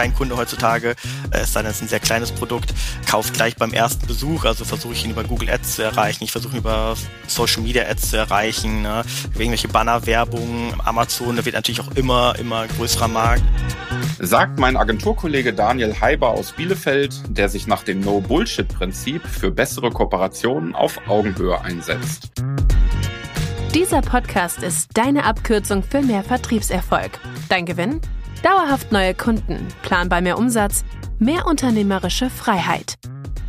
kein Kunde heutzutage, äh, es sei denn, es ist ein sehr kleines Produkt, kauft gleich beim ersten Besuch. Also versuche ich ihn über Google Ads zu erreichen, ich versuche ihn über Social Media Ads zu erreichen, ne? irgendwelche Bannerwerbung, Amazon, da wird natürlich auch immer, immer größerer Markt. Sagt mein Agenturkollege Daniel Heiber aus Bielefeld, der sich nach dem No-Bullshit-Prinzip für bessere Kooperationen auf Augenhöhe einsetzt. Dieser Podcast ist deine Abkürzung für mehr Vertriebserfolg. Dein Gewinn? Dauerhaft neue Kunden, planbar mehr Umsatz, mehr unternehmerische Freiheit.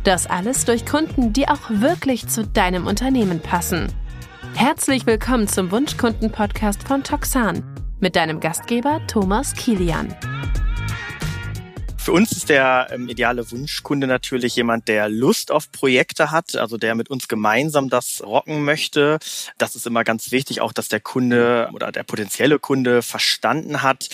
Das alles durch Kunden, die auch wirklich zu deinem Unternehmen passen. Herzlich willkommen zum Wunschkunden-Podcast von Toxan mit deinem Gastgeber Thomas Kilian. Für uns ist der ähm, ideale Wunschkunde natürlich jemand, der Lust auf Projekte hat, also der mit uns gemeinsam das rocken möchte. Das ist immer ganz wichtig, auch dass der Kunde oder der potenzielle Kunde verstanden hat,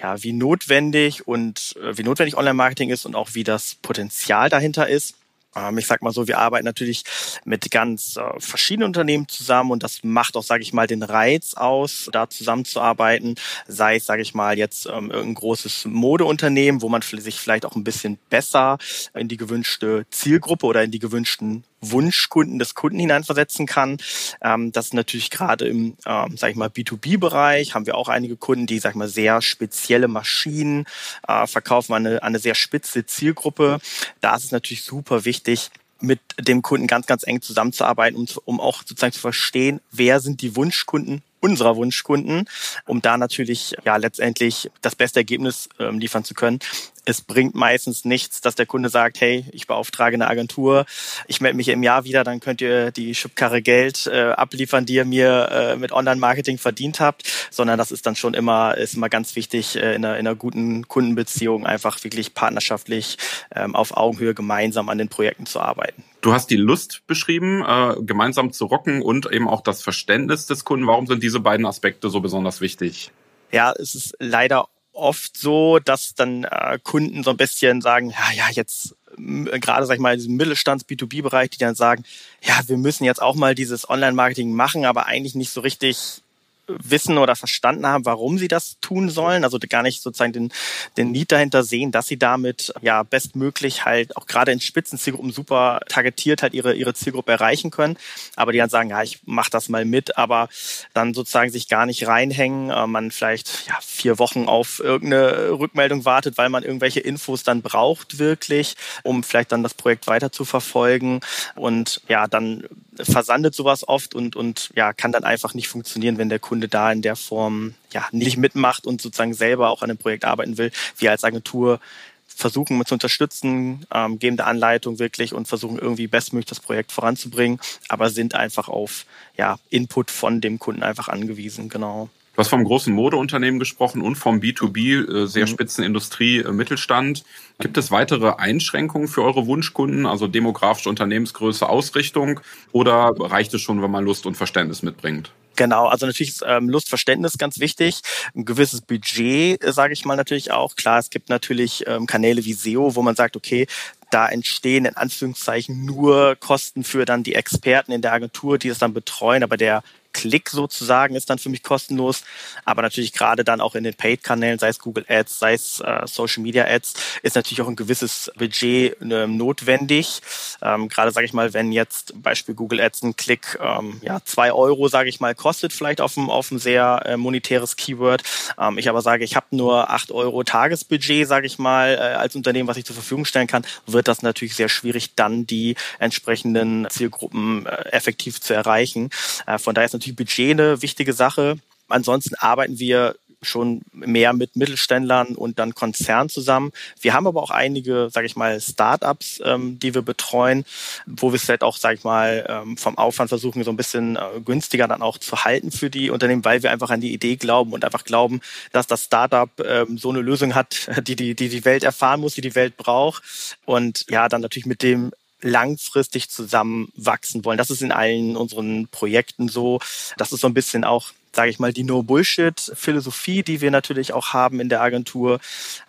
ja, wie notwendig und äh, wie notwendig Online-Marketing ist und auch wie das Potenzial dahinter ist. Ähm, ich sag mal so, wir arbeiten natürlich mit ganz äh, verschiedenen Unternehmen zusammen und das macht auch, sage ich mal, den Reiz aus, da zusammenzuarbeiten. Sei es, sage ich mal, jetzt ähm, irgendein großes Modeunternehmen, wo man sich vielleicht auch ein bisschen besser in die gewünschte Zielgruppe oder in die gewünschten Wunschkunden des Kunden hineinversetzen kann. Ähm, das ist natürlich gerade im, ähm, sag ich mal, B2B-Bereich haben wir auch einige Kunden, die, sag ich mal, sehr spezielle Maschinen äh, verkaufen an eine, an eine sehr spitze Zielgruppe. Da ist es natürlich super wichtig, mit dem Kunden ganz, ganz eng zusammenzuarbeiten, um, um auch sozusagen zu verstehen, wer sind die Wunschkunden unserer Wunschkunden, um da natürlich ja letztendlich das beste Ergebnis ähm, liefern zu können es bringt meistens nichts, dass der Kunde sagt, hey, ich beauftrage eine Agentur, ich melde mich im Jahr wieder, dann könnt ihr die Schubkarre Geld äh, abliefern, die ihr mir äh, mit Online-Marketing verdient habt, sondern das ist dann schon immer, ist immer ganz wichtig, äh, in, einer, in einer guten Kundenbeziehung einfach wirklich partnerschaftlich ähm, auf Augenhöhe gemeinsam an den Projekten zu arbeiten. Du hast die Lust beschrieben, äh, gemeinsam zu rocken und eben auch das Verständnis des Kunden. Warum sind diese beiden Aspekte so besonders wichtig? Ja, es ist leider oft so, dass dann äh, Kunden so ein bisschen sagen, ja, ja, jetzt gerade, sag ich mal, in diesem Mittelstands-B2B-Bereich, die dann sagen, ja, wir müssen jetzt auch mal dieses Online-Marketing machen, aber eigentlich nicht so richtig wissen oder verstanden haben, warum sie das tun sollen, also gar nicht sozusagen den, den Need dahinter sehen, dass sie damit ja bestmöglich halt auch gerade in Spitzenzielgruppen super targetiert halt ihre, ihre Zielgruppe erreichen können, aber die dann sagen, ja, ich mach das mal mit, aber dann sozusagen sich gar nicht reinhängen, äh, man vielleicht ja, vier Wochen auf irgendeine Rückmeldung wartet, weil man irgendwelche Infos dann braucht wirklich, um vielleicht dann das Projekt weiter zu verfolgen. Und ja, dann versandet sowas oft und, und ja, kann dann einfach nicht funktionieren, wenn der Kunde da in der Form ja nicht mitmacht und sozusagen selber auch an dem Projekt arbeiten will. Wir als Agentur versuchen zu unterstützen, ähm, geben der Anleitung wirklich und versuchen irgendwie bestmöglich das Projekt voranzubringen, aber sind einfach auf ja, Input von dem Kunden einfach angewiesen, genau. Du hast vom großen Modeunternehmen gesprochen und vom B2B, äh, sehr mhm. spitzen Industrie, Mittelstand. Gibt es weitere Einschränkungen für eure Wunschkunden, also demografische Unternehmensgröße, Ausrichtung? Oder reicht es schon, wenn man Lust und Verständnis mitbringt? Genau, also natürlich ist ähm, Lustverständnis ganz wichtig. Ein gewisses Budget, äh, sage ich mal natürlich auch. Klar, es gibt natürlich ähm, Kanäle wie SEO, wo man sagt, okay, da entstehen in Anführungszeichen nur Kosten für dann die Experten in der Agentur, die es dann betreuen, aber der Klick sozusagen ist dann für mich kostenlos. Aber natürlich gerade dann auch in den Paid-Kanälen, sei es Google Ads, sei es äh, Social Media Ads, ist natürlich auch ein gewisses Budget äh, notwendig. Ähm, gerade sage ich mal, wenn jetzt Beispiel Google Ads ein Klick ähm, ja zwei Euro, sage ich mal, kostet vielleicht auf ein, auf ein sehr äh, monetäres Keyword. Ähm, ich aber sage, ich habe nur acht Euro Tagesbudget, sage ich mal, äh, als Unternehmen, was ich zur Verfügung stellen kann, wird das natürlich sehr schwierig, dann die entsprechenden Zielgruppen äh, effektiv zu erreichen. Äh, von daher ist natürlich natürlich Budget eine wichtige Sache. Ansonsten arbeiten wir schon mehr mit Mittelständlern und dann Konzernen zusammen. Wir haben aber auch einige, sage ich mal, Startups, ähm, die wir betreuen, wo wir es halt auch, sage ich mal, ähm, vom Aufwand versuchen, so ein bisschen äh, günstiger dann auch zu halten für die Unternehmen, weil wir einfach an die Idee glauben und einfach glauben, dass das Startup ähm, so eine Lösung hat, die, die die die Welt erfahren muss, die die Welt braucht und ja, dann natürlich mit dem langfristig zusammenwachsen wollen. Das ist in allen unseren Projekten so. Das ist so ein bisschen auch sage ich mal, die No-Bullshit-Philosophie, die wir natürlich auch haben in der Agentur,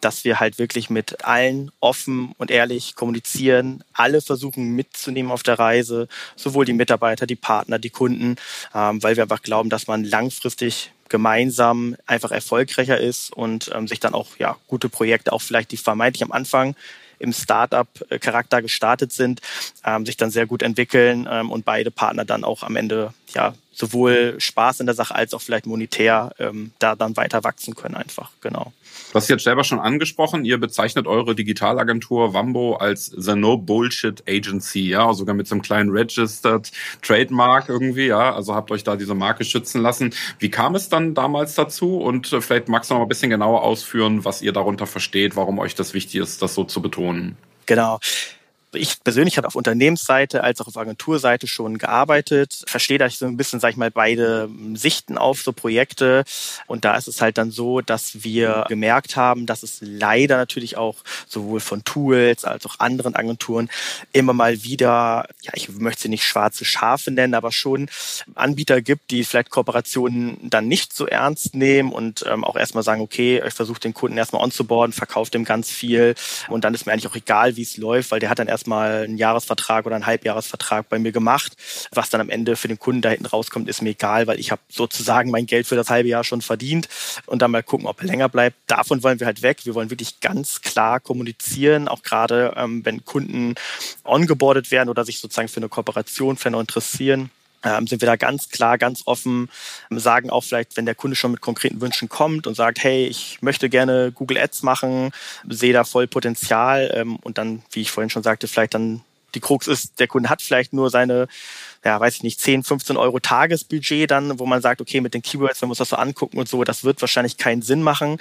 dass wir halt wirklich mit allen offen und ehrlich kommunizieren, alle versuchen mitzunehmen auf der Reise, sowohl die Mitarbeiter, die Partner, die Kunden, ähm, weil wir einfach glauben, dass man langfristig gemeinsam einfach erfolgreicher ist und ähm, sich dann auch ja gute Projekte, auch vielleicht die vermeintlich am Anfang im Startup-Charakter gestartet sind, ähm, sich dann sehr gut entwickeln ähm, und beide Partner dann auch am Ende ja sowohl Spaß in der Sache als auch vielleicht monetär ähm, da dann weiter wachsen können einfach, genau. Du hast jetzt selber schon angesprochen, ihr bezeichnet eure Digitalagentur Wambo als The No Bullshit Agency, ja, sogar mit so einem kleinen Registered Trademark irgendwie, ja, also habt euch da diese Marke schützen lassen. Wie kam es dann damals dazu und äh, vielleicht magst du noch mal ein bisschen genauer ausführen, was ihr darunter versteht, warum euch das wichtig ist, das so zu betonen? Genau ich persönlich habe auf Unternehmensseite als auch auf Agenturseite schon gearbeitet, verstehe da so ein bisschen, sag ich mal, beide Sichten auf so Projekte. Und da ist es halt dann so, dass wir gemerkt haben, dass es leider natürlich auch sowohl von Tools als auch anderen Agenturen immer mal wieder, ja, ich möchte sie nicht schwarze Schafe nennen, aber schon Anbieter gibt, die vielleicht Kooperationen dann nicht so ernst nehmen und ähm, auch erstmal sagen, okay, ich versuche den Kunden erstmal onzuboarden, verkauft dem ganz viel und dann ist mir eigentlich auch egal, wie es läuft, weil der hat dann erst erstmal einen Jahresvertrag oder einen Halbjahresvertrag bei mir gemacht. Was dann am Ende für den Kunden da hinten rauskommt, ist mir egal, weil ich habe sozusagen mein Geld für das halbe Jahr schon verdient und dann mal gucken, ob er länger bleibt. Davon wollen wir halt weg. Wir wollen wirklich ganz klar kommunizieren, auch gerade ähm, wenn Kunden ongeboardet werden oder sich sozusagen für eine Kooperation vielleicht noch interessieren ähm, sind wir da ganz klar, ganz offen, sagen auch vielleicht, wenn der Kunde schon mit konkreten Wünschen kommt und sagt, hey, ich möchte gerne Google Ads machen, sehe da voll Potenzial ähm, und dann, wie ich vorhin schon sagte, vielleicht dann die Krux ist, der Kunde hat vielleicht nur seine, ja, weiß ich nicht, 10, 15 Euro Tagesbudget dann, wo man sagt, okay, mit den Keywords, wenn wir uns das so angucken und so, das wird wahrscheinlich keinen Sinn machen.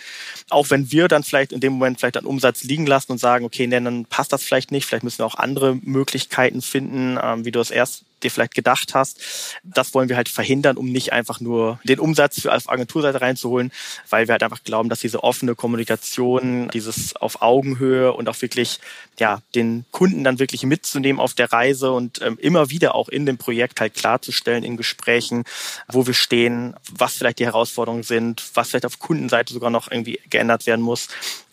Auch wenn wir dann vielleicht in dem Moment vielleicht einen Umsatz liegen lassen und sagen, okay, nee, dann passt das vielleicht nicht, vielleicht müssen wir auch andere Möglichkeiten finden, ähm, wie du es erst dir vielleicht gedacht hast. Das wollen wir halt verhindern, um nicht einfach nur den Umsatz auf Agenturseite reinzuholen, weil wir halt einfach glauben, dass diese offene Kommunikation, dieses auf Augenhöhe und auch wirklich ja den Kunden dann wirklich mitzunehmen auf der Reise und ähm, immer wieder auch in dem Projekt halt klarzustellen in Gesprächen, wo wir stehen, was vielleicht die Herausforderungen sind, was vielleicht auf Kundenseite sogar noch irgendwie geändert werden muss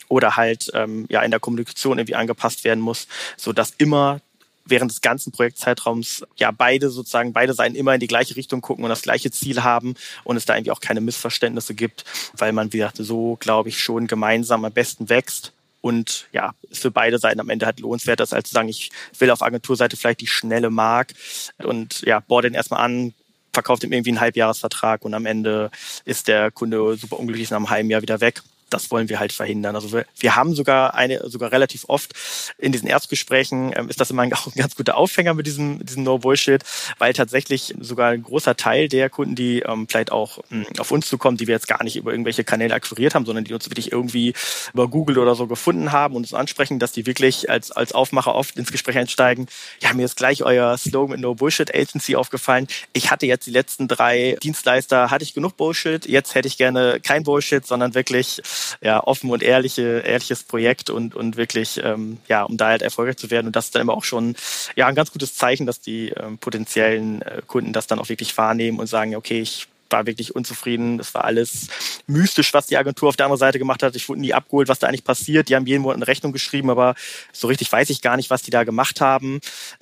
oder halt ähm, ja in der Kommunikation irgendwie angepasst werden muss, so dass immer während des ganzen Projektzeitraums ja beide sozusagen, beide Seiten immer in die gleiche Richtung gucken und das gleiche Ziel haben und es da irgendwie auch keine Missverständnisse gibt, weil man, wie gesagt, so, glaube ich, schon gemeinsam am besten wächst und ja, für beide Seiten am Ende halt lohnenswert ist, als zu sagen, ich will auf Agenturseite vielleicht die schnelle Mark und ja, bohr den erstmal an, verkauft ihm irgendwie einen Halbjahresvertrag und am Ende ist der Kunde super unglücklich nach einem halben Jahr wieder weg das wollen wir halt verhindern. Also wir, wir haben sogar eine, sogar relativ oft in diesen Erstgesprächen ähm, ist das immer auch ein ganz guter Aufhänger mit diesem, diesem No Bullshit, weil tatsächlich sogar ein großer Teil der Kunden, die ähm, vielleicht auch mh, hm, auf uns zukommen, die wir jetzt gar nicht über irgendwelche Kanäle akquiriert haben, sondern die uns wirklich irgendwie über Google oder so gefunden haben und uns ansprechen, dass die wirklich als, als Aufmacher oft ins Gespräch einsteigen. Ja, mir ist gleich euer Slogan No Bullshit Agency aufgefallen. Ich hatte jetzt die letzten drei Dienstleister, hatte ich genug Bullshit, jetzt hätte ich gerne kein Bullshit, sondern wirklich ja, offen und ehrliche, ehrliches Projekt und, und wirklich, ähm, ja, um da halt erfolgreich zu werden. Und das ist dann immer auch schon, ja, ein ganz gutes Zeichen, dass die ähm, potenziellen äh, Kunden das dann auch wirklich wahrnehmen und sagen, okay, ich war wirklich unzufrieden. Das war alles mystisch, was die Agentur auf der anderen Seite gemacht hat. Ich wurde nie abgeholt, was da eigentlich passiert. Die haben jeden Monat eine Rechnung geschrieben, aber so richtig weiß ich gar nicht, was die da gemacht haben.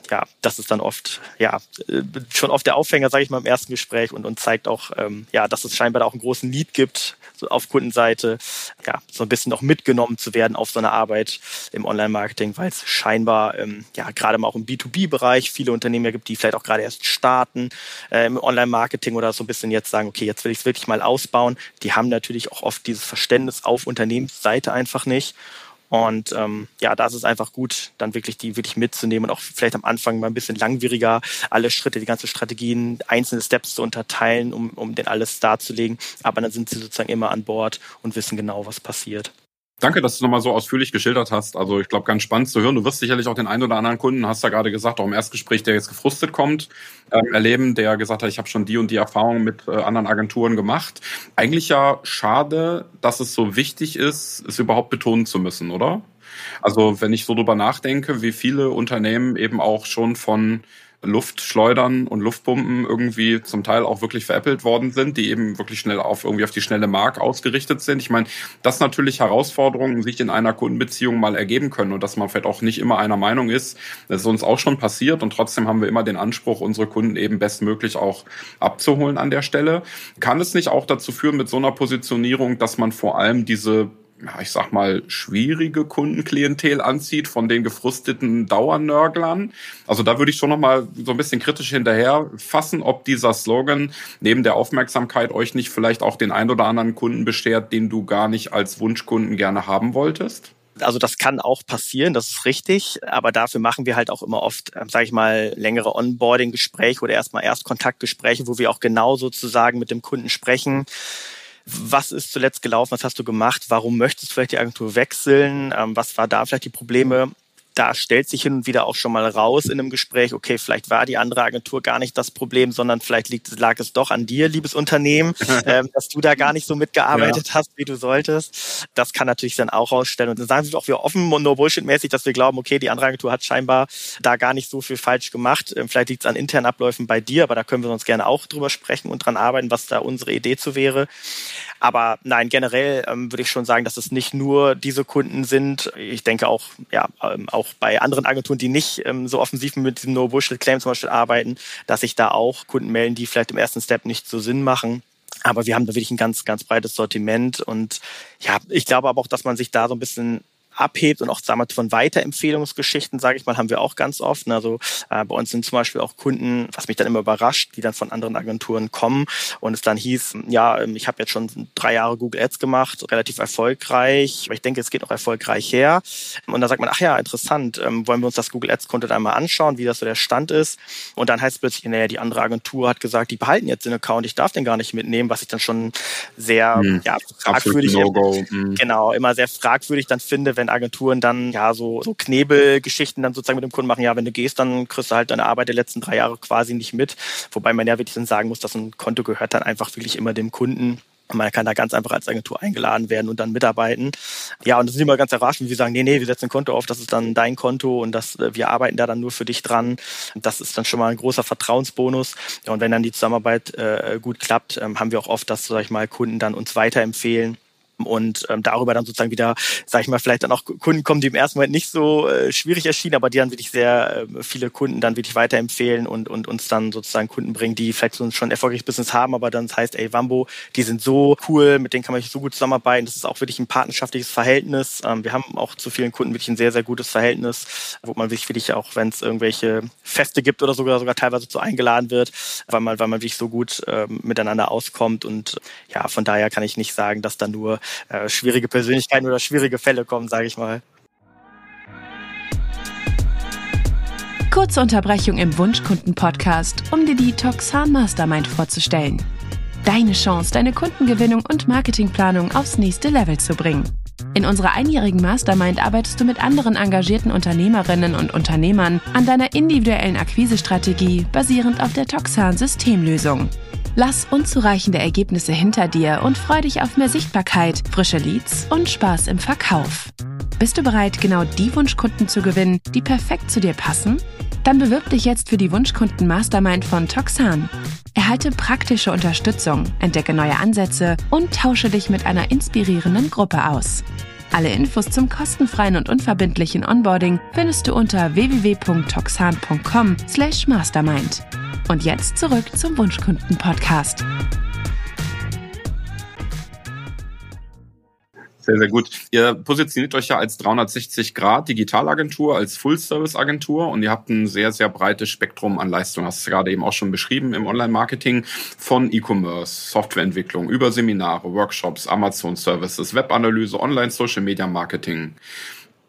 Ja, das ist dann oft, ja, äh, schon oft der Aufhänger, sage ich mal, im ersten Gespräch und, und zeigt auch, ähm, ja, dass es scheinbar da auch einen großen Need gibt, so auf Kundenseite, ja, so ein bisschen auch mitgenommen zu werden auf so eine Arbeit im Online-Marketing, weil es scheinbar, ähm, ja, gerade mal auch im B2B-Bereich viele Unternehmen gibt, die vielleicht auch gerade erst starten äh, im Online-Marketing oder so ein bisschen jetzt sagen, okay, jetzt will ich es wirklich mal ausbauen. Die haben natürlich auch oft dieses Verständnis auf Unternehmensseite einfach nicht. Und ähm, ja, da ist es einfach gut, dann wirklich die wirklich mitzunehmen und auch vielleicht am Anfang mal ein bisschen langwieriger alle Schritte, die ganzen Strategien, einzelne Steps zu unterteilen, um, um den alles darzulegen. Aber dann sind sie sozusagen immer an Bord und wissen genau, was passiert. Danke, dass du nochmal so ausführlich geschildert hast. Also ich glaube, ganz spannend zu hören. Du wirst sicherlich auch den einen oder anderen Kunden, hast ja gerade gesagt, auch im Erstgespräch, der jetzt gefrustet kommt, ähm, erleben, der gesagt hat, ich habe schon die und die Erfahrungen mit äh, anderen Agenturen gemacht. Eigentlich ja schade, dass es so wichtig ist, es überhaupt betonen zu müssen, oder? Also wenn ich so drüber nachdenke, wie viele Unternehmen eben auch schon von Luftschleudern und Luftpumpen irgendwie zum Teil auch wirklich veräppelt worden sind, die eben wirklich schnell auf irgendwie auf die schnelle Mark ausgerichtet sind. Ich meine, dass natürlich Herausforderungen sich in einer Kundenbeziehung mal ergeben können und dass man vielleicht auch nicht immer einer Meinung ist. Das ist uns auch schon passiert und trotzdem haben wir immer den Anspruch, unsere Kunden eben bestmöglich auch abzuholen an der Stelle. Kann es nicht auch dazu führen mit so einer Positionierung, dass man vor allem diese ja, ich sag mal, schwierige Kundenklientel anzieht von den gefrusteten Dauernörglern. Also da würde ich schon nochmal so ein bisschen kritisch hinterher fassen, ob dieser Slogan neben der Aufmerksamkeit euch nicht vielleicht auch den ein oder anderen Kunden beschert, den du gar nicht als Wunschkunden gerne haben wolltest. Also das kann auch passieren, das ist richtig, aber dafür machen wir halt auch immer oft, äh, sage ich mal, längere Onboarding-Gespräche oder erstmal Erstkontaktgespräche, wo wir auch genau sozusagen mit dem Kunden sprechen was ist zuletzt gelaufen? Was hast du gemacht? Warum möchtest du vielleicht die Agentur wechseln? Ähm, was war da vielleicht die Probleme? Da stellt sich hin und wieder auch schon mal raus in einem Gespräch, okay, vielleicht war die andere Agentur gar nicht das Problem, sondern vielleicht liegt, lag es doch an dir, liebes Unternehmen, ähm, dass du da gar nicht so mitgearbeitet ja. hast, wie du solltest. Das kann natürlich dann auch rausstellen. Und dann sagen wir auch wir offen und no Bullshit-mäßig, dass wir glauben, okay, die andere Agentur hat scheinbar da gar nicht so viel falsch gemacht. Ähm, vielleicht liegt es an internen Abläufen bei dir, aber da können wir uns gerne auch drüber sprechen und dran arbeiten, was da unsere Idee zu wäre. Aber nein, generell ähm, würde ich schon sagen, dass es nicht nur diese Kunden sind. Ich denke auch, ja, ähm, auch bei anderen Agenturen, die nicht ähm, so offensiv mit diesem No-Bullshit-Claim zum Beispiel arbeiten, dass sich da auch Kunden melden, die vielleicht im ersten Step nicht so Sinn machen. Aber wir haben da wirklich ein ganz, ganz breites Sortiment. Und ja, ich glaube aber auch, dass man sich da so ein bisschen abhebt und auch wir, von Weiterempfehlungsgeschichten, sage ich mal, haben wir auch ganz oft. Ne? Also äh, bei uns sind zum Beispiel auch Kunden, was mich dann immer überrascht, die dann von anderen Agenturen kommen und es dann hieß, ja, ähm, ich habe jetzt schon drei Jahre Google Ads gemacht, relativ erfolgreich, aber ich denke, es geht noch erfolgreich her. Und dann sagt man, ach ja, interessant, ähm, wollen wir uns das Google Ads Content einmal anschauen, wie das so der Stand ist. Und dann heißt es plötzlich, naja, die andere Agentur hat gesagt, die behalten jetzt den Account, ich darf den gar nicht mitnehmen, was ich dann schon sehr hm, ja, fragwürdig, no hm. genau, immer sehr fragwürdig dann finde, wenn Agenturen dann ja so, so Knebelgeschichten dann sozusagen mit dem Kunden machen, ja, wenn du gehst, dann kriegst du halt deine Arbeit der letzten drei Jahre quasi nicht mit. Wobei man ja wirklich dann sagen muss, dass ein Konto gehört dann einfach wirklich immer dem Kunden. Man kann da ganz einfach als Agentur eingeladen werden und dann mitarbeiten. Ja, und das ist immer ganz überraschend, wie wir sagen, nee, nee, wir setzen ein Konto auf, das ist dann dein Konto und das, äh, wir arbeiten da dann nur für dich dran. Das ist dann schon mal ein großer Vertrauensbonus. Ja, und wenn dann die Zusammenarbeit äh, gut klappt, ähm, haben wir auch oft, dass, sag ich mal, Kunden dann uns weiterempfehlen und ähm, darüber dann sozusagen wieder, sage ich mal, vielleicht dann auch Kunden kommen, die im ersten Moment nicht so äh, schwierig erschienen, aber die dann wirklich sehr äh, viele Kunden dann wirklich weiterempfehlen und, und uns dann sozusagen Kunden bringen, die vielleicht so schon erfolgreiches Business haben, aber dann das heißt, ey, Wambo, die sind so cool, mit denen kann man so gut zusammenarbeiten. Das ist auch wirklich ein partnerschaftliches Verhältnis. Ähm, wir haben auch zu vielen Kunden wirklich ein sehr, sehr gutes Verhältnis, wo man sich wirklich auch, wenn es irgendwelche Feste gibt oder sogar sogar teilweise so eingeladen wird, weil man, weil man wirklich so gut ähm, miteinander auskommt. Und ja, von daher kann ich nicht sagen, dass da nur äh, schwierige Persönlichkeiten oder schwierige Fälle kommen, sage ich mal. Kurze Unterbrechung im Wunschkunden-Podcast, um dir die Toxan Mastermind vorzustellen. Deine Chance, deine Kundengewinnung und Marketingplanung aufs nächste Level zu bringen. In unserer einjährigen Mastermind arbeitest du mit anderen engagierten Unternehmerinnen und Unternehmern an deiner individuellen Akquisestrategie basierend auf der Toxan Systemlösung. Lass unzureichende Ergebnisse hinter dir und freu dich auf mehr Sichtbarkeit, frische Leads und Spaß im Verkauf. Bist du bereit, genau die Wunschkunden zu gewinnen, die perfekt zu dir passen? Dann bewirb dich jetzt für die Wunschkunden Mastermind von Toxan. Erhalte praktische Unterstützung, entdecke neue Ansätze und tausche dich mit einer inspirierenden Gruppe aus. Alle Infos zum kostenfreien und unverbindlichen Onboarding findest du unter www.toxan.com/mastermind. Und jetzt zurück zum Wunschkunden-Podcast. Sehr, sehr gut. Ihr positioniert euch ja als 360 Grad Digitalagentur, als Full-Service-Agentur und ihr habt ein sehr, sehr breites Spektrum an Leistungen. Hast du gerade eben auch schon beschrieben im Online-Marketing von E-Commerce, Softwareentwicklung über Seminare, Workshops, Amazon-Services, Webanalyse, Online-Social-Media-Marketing.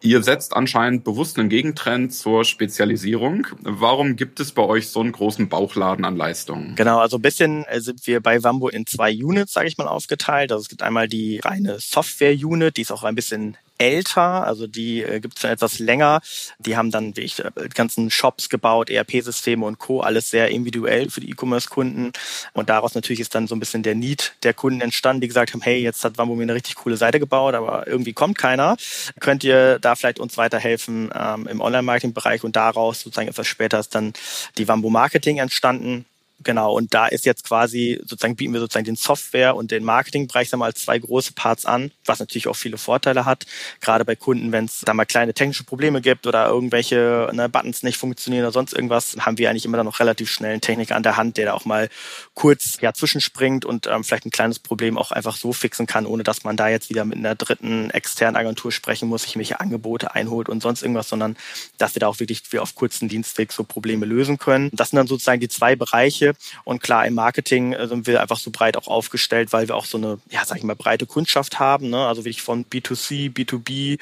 Ihr setzt anscheinend bewusst einen Gegentrend zur Spezialisierung. Warum gibt es bei euch so einen großen Bauchladen an Leistungen? Genau, also ein bisschen äh, sind wir bei Wambo in zwei Units, sage ich mal, aufgeteilt. Also es gibt einmal die reine Software-Unit, die ist auch ein bisschen älter, also die äh, gibt es schon etwas länger. Die haben dann wie ich, äh, ganzen Shops gebaut, ERP-Systeme und Co. Alles sehr individuell für die E-Commerce-Kunden. Und daraus natürlich ist dann so ein bisschen der Need der Kunden entstanden, die gesagt haben, hey, jetzt hat Wambo mir eine richtig coole Seite gebaut, aber irgendwie kommt keiner. Könnt ihr da vielleicht uns weiterhelfen ähm, im Online-Marketing-Bereich? Und daraus sozusagen etwas später ist dann die Wambo Marketing entstanden Genau, und da ist jetzt quasi, sozusagen bieten wir sozusagen den Software- und den Marketingbereich sagen wir mal als zwei große Parts an, was natürlich auch viele Vorteile hat. Gerade bei Kunden, wenn es da mal kleine technische Probleme gibt oder irgendwelche ne, Buttons nicht funktionieren oder sonst irgendwas, haben wir eigentlich immer dann noch relativ schnell einen Techniker an der Hand, der da auch mal kurz ja, zwischenspringt und ähm, vielleicht ein kleines Problem auch einfach so fixen kann, ohne dass man da jetzt wieder mit einer dritten externen Agentur sprechen muss, sich welche Angebote einholt und sonst irgendwas, sondern dass wir da auch wirklich wir auf kurzen Dienstweg so Probleme lösen können. Das sind dann sozusagen die zwei Bereiche, und klar, im Marketing äh, sind wir einfach so breit auch aufgestellt, weil wir auch so eine, ja, sag ich mal, breite Kundschaft haben. Ne? Also wirklich von B2C, B2B,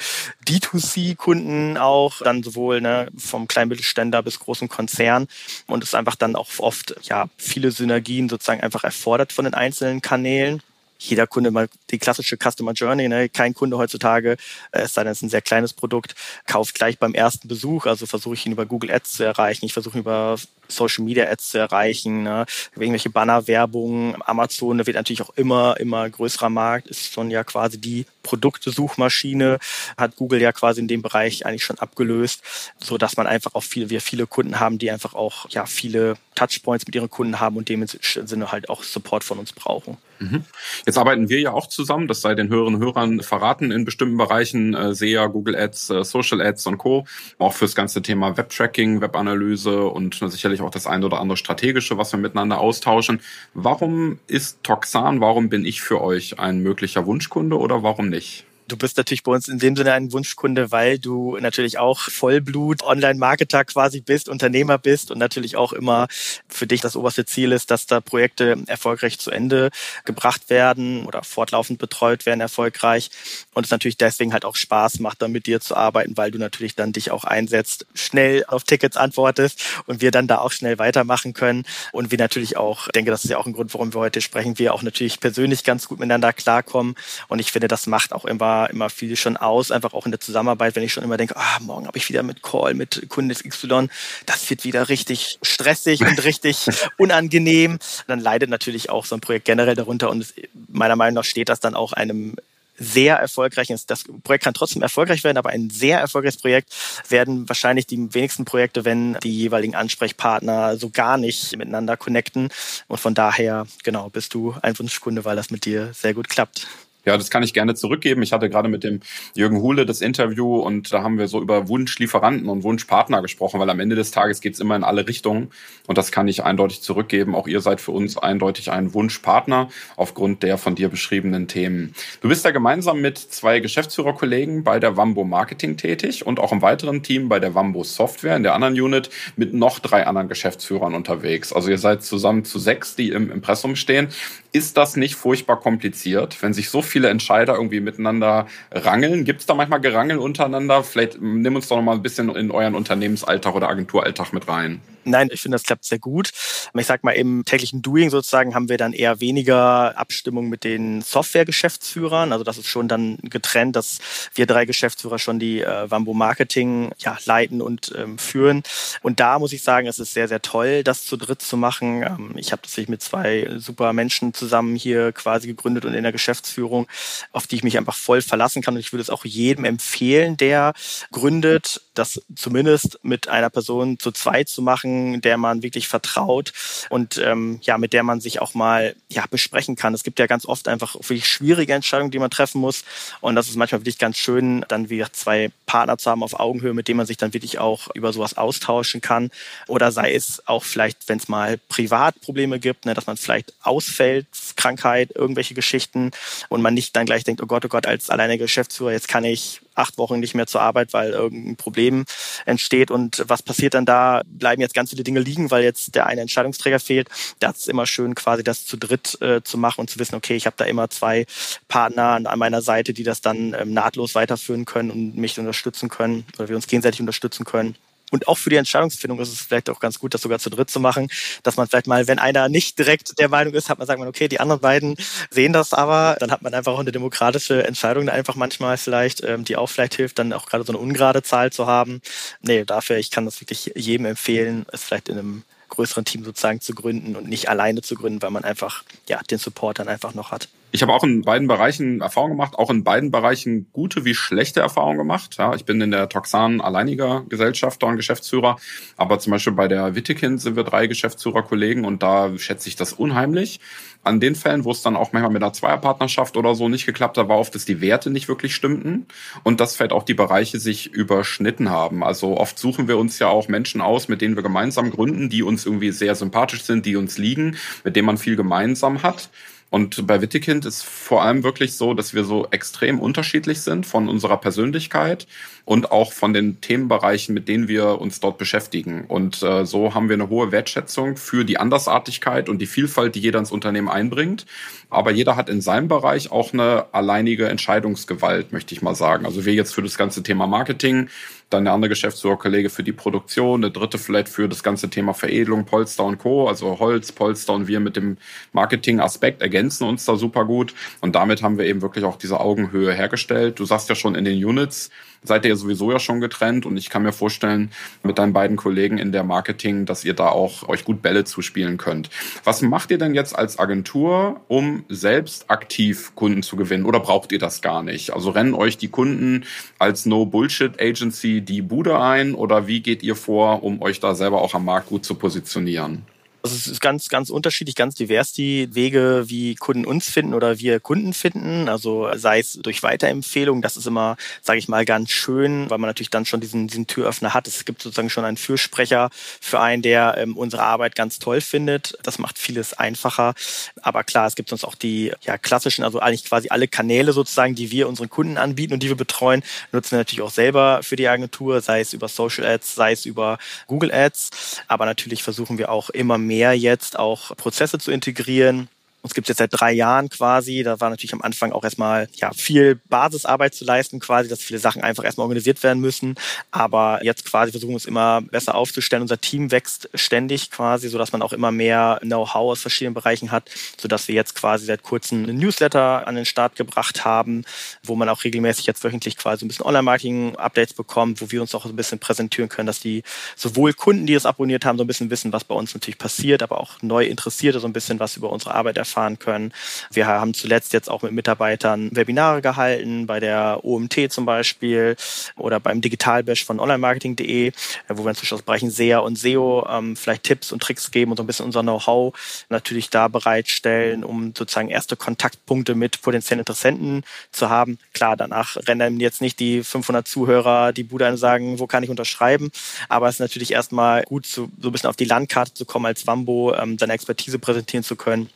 D2C-Kunden auch, dann sowohl ne, vom kleinen Mittelständler bis großen Konzern. Und es einfach dann auch oft ja viele Synergien sozusagen einfach erfordert von den einzelnen Kanälen jeder Kunde mal die klassische Customer Journey. Ne? Kein Kunde heutzutage, äh, es sei denn, es ist ein sehr kleines Produkt, kauft gleich beim ersten Besuch. Also versuche ich ihn über Google Ads zu erreichen. Ich versuche ihn über Social Media Ads zu erreichen, ne? irgendwelche Bannerwerbung. Amazon wird natürlich auch immer, immer größerer Markt, ist schon ja quasi die Produktesuchmaschine, hat Google ja quasi in dem Bereich eigentlich schon abgelöst, so dass man einfach auch viele, wir viele Kunden haben, die einfach auch ja viele Touchpoints mit ihren Kunden haben und dem Sinne halt auch Support von uns brauchen. Mhm. Jetzt arbeiten wir ja auch zusammen, das sei den und Hörern verraten, in bestimmten Bereichen, äh, SEA, Google Ads, äh, Social Ads und Co. Auch fürs ganze Thema Web-Tracking, Webanalyse und sicherlich auch das eine oder andere strategische, was wir miteinander austauschen. Warum ist Toxan, warum bin ich für euch ein möglicher Wunschkunde oder warum nicht? Du bist natürlich bei uns in dem Sinne ein Wunschkunde, weil du natürlich auch Vollblut Online-Marketer quasi bist, Unternehmer bist und natürlich auch immer für dich das oberste Ziel ist, dass da Projekte erfolgreich zu Ende gebracht werden oder fortlaufend betreut werden erfolgreich und es natürlich deswegen halt auch Spaß macht, dann mit dir zu arbeiten, weil du natürlich dann dich auch einsetzt, schnell auf Tickets antwortest und wir dann da auch schnell weitermachen können und wir natürlich auch, denke, das ist ja auch ein Grund, warum wir heute sprechen, wir auch natürlich persönlich ganz gut miteinander klarkommen und ich finde, das macht auch immer immer viel schon aus, einfach auch in der Zusammenarbeit, wenn ich schon immer denke, ah, morgen habe ich wieder mit Call mit Kunden des XY, das wird wieder richtig stressig und richtig unangenehm. Dann leidet natürlich auch so ein Projekt generell darunter und meiner Meinung nach steht das dann auch einem sehr erfolgreichen, das Projekt kann trotzdem erfolgreich werden, aber ein sehr erfolgreiches Projekt werden wahrscheinlich die wenigsten Projekte, wenn die jeweiligen Ansprechpartner so gar nicht miteinander connecten. Und von daher, genau, bist du ein Wunschkunde, weil das mit dir sehr gut klappt. Ja, das kann ich gerne zurückgeben. Ich hatte gerade mit dem Jürgen Huhle das Interview und da haben wir so über Wunschlieferanten und Wunschpartner gesprochen, weil am Ende des Tages geht's immer in alle Richtungen und das kann ich eindeutig zurückgeben. Auch ihr seid für uns eindeutig ein Wunschpartner aufgrund der von dir beschriebenen Themen. Du bist ja gemeinsam mit zwei Geschäftsführerkollegen bei der Wambo Marketing tätig und auch im weiteren Team bei der Wambo Software in der anderen Unit mit noch drei anderen Geschäftsführern unterwegs. Also ihr seid zusammen zu sechs, die im Impressum stehen. Ist das nicht furchtbar kompliziert, wenn sich so viele Entscheider irgendwie miteinander rangeln? Gibt es da manchmal Gerangel untereinander? Vielleicht nimm uns doch noch mal ein bisschen in euren Unternehmensalltag oder Agenturalltag mit rein. Nein, ich finde, das klappt sehr gut. Ich sag mal, im täglichen Doing sozusagen haben wir dann eher weniger Abstimmung mit den Software-Geschäftsführern. Also das ist schon dann getrennt, dass wir drei Geschäftsführer schon die äh, Wambo Marketing ja, leiten und ähm, führen. Und da muss ich sagen, es ist sehr, sehr toll, das zu dritt zu machen. Ähm, ich habe das mit zwei super Menschen zusammen hier quasi gegründet und in der Geschäftsführung, auf die ich mich einfach voll verlassen kann. Und ich würde es auch jedem empfehlen, der gründet, das zumindest mit einer Person zu zweit zu machen, der man wirklich vertraut und ähm, ja, mit der man sich auch mal ja besprechen kann. Es gibt ja ganz oft einfach wirklich schwierige Entscheidungen, die man treffen muss. Und das ist manchmal wirklich ganz schön, dann wieder zwei Partner zu haben auf Augenhöhe, mit denen man sich dann wirklich auch über sowas austauschen kann. Oder sei es auch vielleicht, wenn es mal Privatprobleme gibt, ne, dass man vielleicht ausfällt, Krankheit, irgendwelche Geschichten und man nicht dann gleich denkt, oh Gott, oh Gott, als alleiniger Geschäftsführer, jetzt kann ich acht Wochen nicht mehr zur Arbeit, weil irgendein Problem entsteht. Und was passiert dann da? Bleiben jetzt ganz viele Dinge liegen, weil jetzt der eine Entscheidungsträger fehlt. Das ist immer schön, quasi das zu dritt äh, zu machen und zu wissen, okay, ich habe da immer zwei Partner an meiner Seite, die das dann ähm, nahtlos weiterführen können und mich unterstützen können oder wir uns gegenseitig unterstützen können. Und auch für die Entscheidungsfindung ist es vielleicht auch ganz gut, das sogar zu dritt zu machen, dass man vielleicht mal, wenn einer nicht direkt der Meinung ist, hat man sagt man, okay, die anderen beiden sehen das aber, dann hat man einfach auch eine demokratische Entscheidung einfach manchmal vielleicht, ähm, die auch vielleicht hilft, dann auch gerade so eine ungerade Zahl zu haben. Nee, dafür, ich kann das wirklich jedem empfehlen, es vielleicht in einem größeren Team sozusagen zu gründen und nicht alleine zu gründen, weil man einfach ja den Support dann einfach noch hat. Ich habe auch in beiden Bereichen Erfahrungen gemacht, auch in beiden Bereichen gute wie schlechte Erfahrungen gemacht. Ja, ich bin in der Toxan alleiniger Gesellschafter und Geschäftsführer, aber zum Beispiel bei der Wittekind sind wir drei Geschäftsführerkollegen und da schätze ich das unheimlich. An den Fällen, wo es dann auch manchmal mit einer Zweierpartnerschaft oder so nicht geklappt hat, war oft, dass die Werte nicht wirklich stimmten und dass vielleicht auch die Bereiche sich überschnitten haben. Also oft suchen wir uns ja auch Menschen aus, mit denen wir gemeinsam gründen, die uns irgendwie sehr sympathisch sind, die uns liegen, mit denen man viel gemeinsam hat. Und bei Wittekind ist vor allem wirklich so, dass wir so extrem unterschiedlich sind von unserer Persönlichkeit und auch von den Themenbereichen, mit denen wir uns dort beschäftigen. Und äh, so haben wir eine hohe Wertschätzung für die Andersartigkeit und die Vielfalt, die jeder ins Unternehmen einbringt. Aber jeder hat in seinem Bereich auch eine alleinige Entscheidungsgewalt, möchte ich mal sagen. Also wir jetzt für das ganze Thema Marketing, dann der andere Geschäftsführerkollege für die Produktion, der dritte vielleicht für das ganze Thema Veredelung, Polster und Co., also Holz, Polster und wir mit dem Marketing-Aspekt ergänzen uns da super gut. Und damit haben wir eben wirklich auch diese Augenhöhe hergestellt. Du sagst ja schon in den Units, seid ihr sowieso ja schon getrennt und ich kann mir vorstellen, mit deinen beiden Kollegen in der Marketing, dass ihr da auch euch gut Bälle zuspielen könnt. Was macht ihr denn jetzt als Agentur, um selbst aktiv Kunden zu gewinnen oder braucht ihr das gar nicht? Also rennen euch die Kunden als No-Bullshit-Agency die Bude ein oder wie geht ihr vor, um euch da selber auch am Markt gut zu positionieren? Also es ist ganz, ganz unterschiedlich, ganz divers die Wege, wie Kunden uns finden oder wir Kunden finden. Also sei es durch Weiterempfehlungen, das ist immer, sage ich mal, ganz schön, weil man natürlich dann schon diesen, diesen Türöffner hat. Es gibt sozusagen schon einen Fürsprecher für einen, der ähm, unsere Arbeit ganz toll findet. Das macht vieles einfacher. Aber klar, es gibt uns auch die ja, klassischen, also eigentlich quasi alle Kanäle sozusagen, die wir unseren Kunden anbieten und die wir betreuen, nutzen wir natürlich auch selber für die Agentur, sei es über Social Ads, sei es über Google Ads. Aber natürlich versuchen wir auch immer mehr mehr jetzt auch Prozesse zu integrieren uns gibt es jetzt seit drei Jahren quasi. Da war natürlich am Anfang auch erstmal ja, viel Basisarbeit zu leisten, quasi, dass viele Sachen einfach erstmal organisiert werden müssen. Aber jetzt quasi versuchen wir uns immer besser aufzustellen. Unser Team wächst ständig quasi, sodass man auch immer mehr Know-how aus verschiedenen Bereichen hat, sodass wir jetzt quasi seit kurzem einen Newsletter an den Start gebracht haben, wo man auch regelmäßig jetzt wöchentlich quasi ein bisschen Online-Marketing-Updates bekommt, wo wir uns auch ein bisschen präsentieren können, dass die sowohl Kunden, die es abonniert haben, so ein bisschen wissen, was bei uns natürlich passiert, aber auch neu Interessierte so ein bisschen was über unsere Arbeit erfahren erfahren können. Wir haben zuletzt jetzt auch mit Mitarbeitern Webinare gehalten, bei der OMT zum Beispiel oder beim Digitalbash von onlinemarketing.de, wo wir inzwischen aus Bereichen SEA und SEO ähm, vielleicht Tipps und Tricks geben und so ein bisschen unser Know-how natürlich da bereitstellen, um sozusagen erste Kontaktpunkte mit potenziellen Interessenten zu haben. Klar, danach rennen jetzt nicht die 500 Zuhörer die Bude und sagen, wo kann ich unterschreiben, aber es ist natürlich erstmal gut, so, so ein bisschen auf die Landkarte zu kommen als Wambo, ähm, seine Expertise präsentieren zu können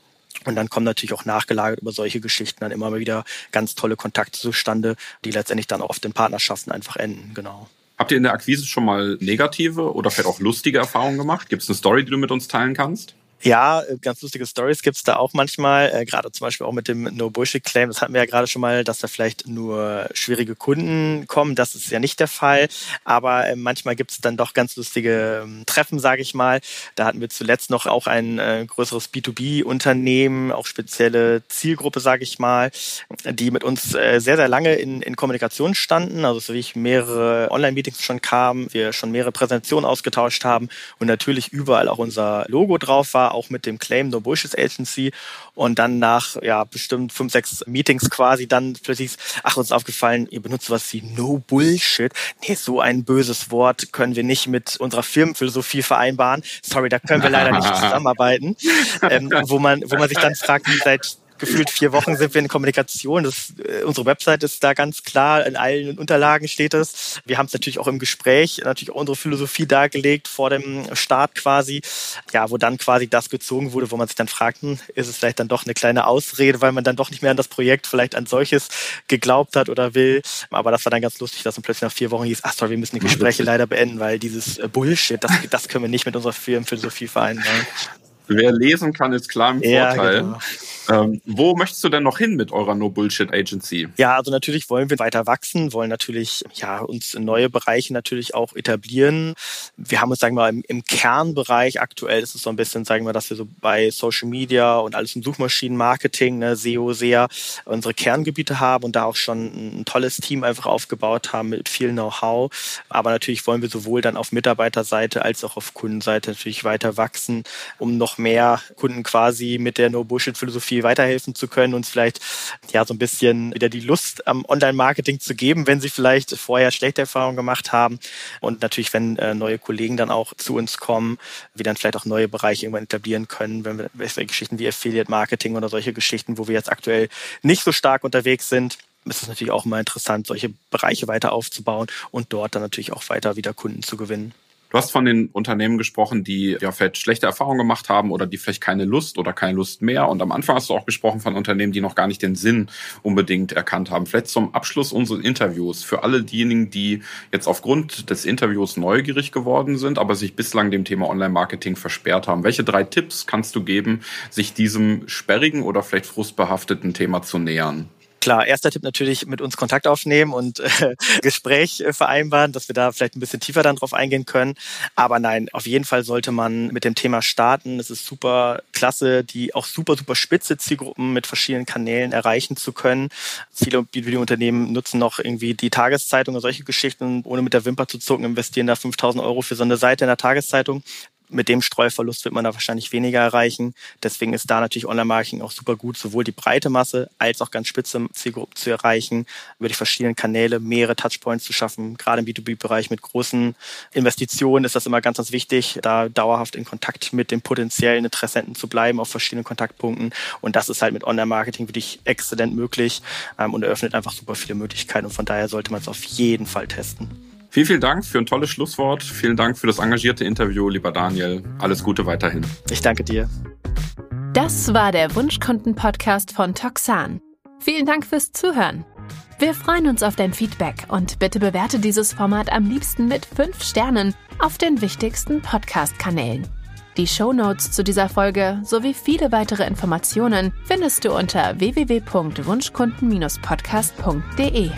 und dann kommen natürlich auch nachgelagert über solche Geschichten dann immer wieder ganz tolle Kontakte zustande, die letztendlich dann oft in Partnerschaften einfach enden, genau. Habt ihr in der Akquise schon mal negative oder vielleicht auch lustige Erfahrungen gemacht? Gibt es eine Story, die du mit uns teilen kannst? Ja, äh, ganz lustige Stories gibt's da auch manchmal, äh, gerade zum Beispiel auch mit dem No-Bullshit-Claim. Das hatten wir ja gerade schon mal, dass da vielleicht nur schwierige Kunden kommen. Das ist ja nicht der Fall. Aber äh, manchmal gibt's dann doch ganz lustige ähm, Treffen, sage ich mal. Da hatten wir zuletzt noch auch ein äh, größeres B2B-Unternehmen, auch spezielle Zielgruppe, sage ich mal, die mit uns äh, sehr, sehr lange in, in Kommunikation standen. Also so wie ich mehrere Online-Meetings schon kamen, wir schon mehrere Präsentationen ausgetauscht haben und natürlich überall auch unser Logo drauf war auch mit dem Claim No Bullshit Agency und dann nach ja bestimmt fünf, sechs Meetings quasi dann plötzlich, ach, uns aufgefallen, ihr benutzt was wie No Bullshit. Nee, so ein böses Wort können wir nicht mit unserer Firmenphilosophie vereinbaren. Sorry, da können wir leider nicht zusammenarbeiten. Ähm, wo man, wo man sich dann fragt, wie seit gefühlt vier Wochen sind wir in Kommunikation. Das, äh, unsere Website ist da ganz klar, in allen Unterlagen steht es. Wir haben es natürlich auch im Gespräch, natürlich auch unsere Philosophie dargelegt vor dem Start quasi, ja, wo dann quasi das gezogen wurde, wo man sich dann fragt, hm, ist es vielleicht dann doch eine kleine Ausrede, weil man dann doch nicht mehr an das Projekt vielleicht an solches geglaubt hat oder will. Aber das war dann ganz lustig, dass man plötzlich nach vier Wochen hieß, ach sorry, wir müssen die Gespräche leider beenden, weil dieses äh, Bullshit, das, das können wir nicht mit unserer Firmenphilosophie vereinbaren. Wer lesen kann, ist klar im Vorteil. Ja, genau. Ähm, wo möchtest du denn noch hin mit eurer No Bullshit Agency? Ja, also natürlich wollen wir weiter wachsen, wollen natürlich ja uns in neue Bereiche natürlich auch etablieren. Wir haben uns, sagen wir mal, im, im Kernbereich aktuell ist es so ein bisschen, sagen wir, dass wir so bei Social Media und alles im Suchmaschinenmarketing, ne, SEO, sehr unsere Kerngebiete haben und da auch schon ein tolles Team einfach aufgebaut haben mit viel Know-how. Aber natürlich wollen wir sowohl dann auf Mitarbeiterseite als auch auf Kundenseite natürlich weiter wachsen, um noch mehr Kunden quasi mit der No-Bullshit-Philosophie weiterhelfen zu können, uns vielleicht ja so ein bisschen wieder die Lust am Online-Marketing zu geben, wenn sie vielleicht vorher schlechte Erfahrungen gemacht haben. Und natürlich, wenn äh, neue Kollegen dann auch zu uns kommen, wir dann vielleicht auch neue Bereiche irgendwann etablieren können, wenn wir Geschichten wie Affiliate-Marketing oder solche Geschichten, wo wir jetzt aktuell nicht so stark unterwegs sind ist es natürlich auch immer interessant, solche Bereiche weiter aufzubauen und dort dann natürlich auch weiter wieder Kunden zu gewinnen. Du hast von den Unternehmen gesprochen, die ja vielleicht schlechte Erfahrungen gemacht haben oder die vielleicht keine Lust oder keine Lust mehr. Und am Anfang hast du auch gesprochen von Unternehmen, die noch gar nicht den Sinn unbedingt erkannt haben. Vielleicht zum Abschluss unseres Interviews für alle diejenigen, die jetzt aufgrund des Interviews neugierig geworden sind, aber sich bislang dem Thema Online-Marketing versperrt haben. Welche drei Tipps kannst du geben, sich diesem sperrigen oder vielleicht frustbehafteten Thema zu nähern? Klar, erster Tipp natürlich mit uns Kontakt aufnehmen und äh, Gespräch äh, vereinbaren, dass wir da vielleicht ein bisschen tiefer dann drauf eingehen können. Aber nein, auf jeden Fall sollte man mit dem Thema starten. Es ist super klasse, die auch super, super spitze Zielgruppen mit verschiedenen Kanälen erreichen zu können. Viele B2B-Unternehmen nutzen noch irgendwie die Tageszeitung oder solche Geschichten, ohne mit der Wimper zu zucken, investieren da 5000 Euro für so eine Seite in der Tageszeitung mit dem Streuverlust wird man da wahrscheinlich weniger erreichen. Deswegen ist da natürlich Online-Marketing auch super gut, sowohl die breite Masse als auch ganz spitze Zielgruppen zu erreichen, über die verschiedenen Kanäle mehrere Touchpoints zu schaffen. Gerade im B2B-Bereich mit großen Investitionen ist das immer ganz, ganz wichtig, da dauerhaft in Kontakt mit den potenziellen Interessenten zu bleiben auf verschiedenen Kontaktpunkten. Und das ist halt mit Online-Marketing wirklich exzellent möglich ähm, und eröffnet einfach super viele Möglichkeiten. Und von daher sollte man es auf jeden Fall testen. Vielen, vielen Dank für ein tolles Schlusswort. Vielen Dank für das engagierte Interview, lieber Daniel. Alles Gute weiterhin. Ich danke dir. Das war der Wunschkunden-Podcast von Toxan. Vielen Dank fürs Zuhören. Wir freuen uns auf dein Feedback und bitte bewerte dieses Format am liebsten mit 5 Sternen auf den wichtigsten Podcast-Kanälen. Die Show Notes zu dieser Folge sowie viele weitere Informationen findest du unter www.wunschkunden-podcast.de.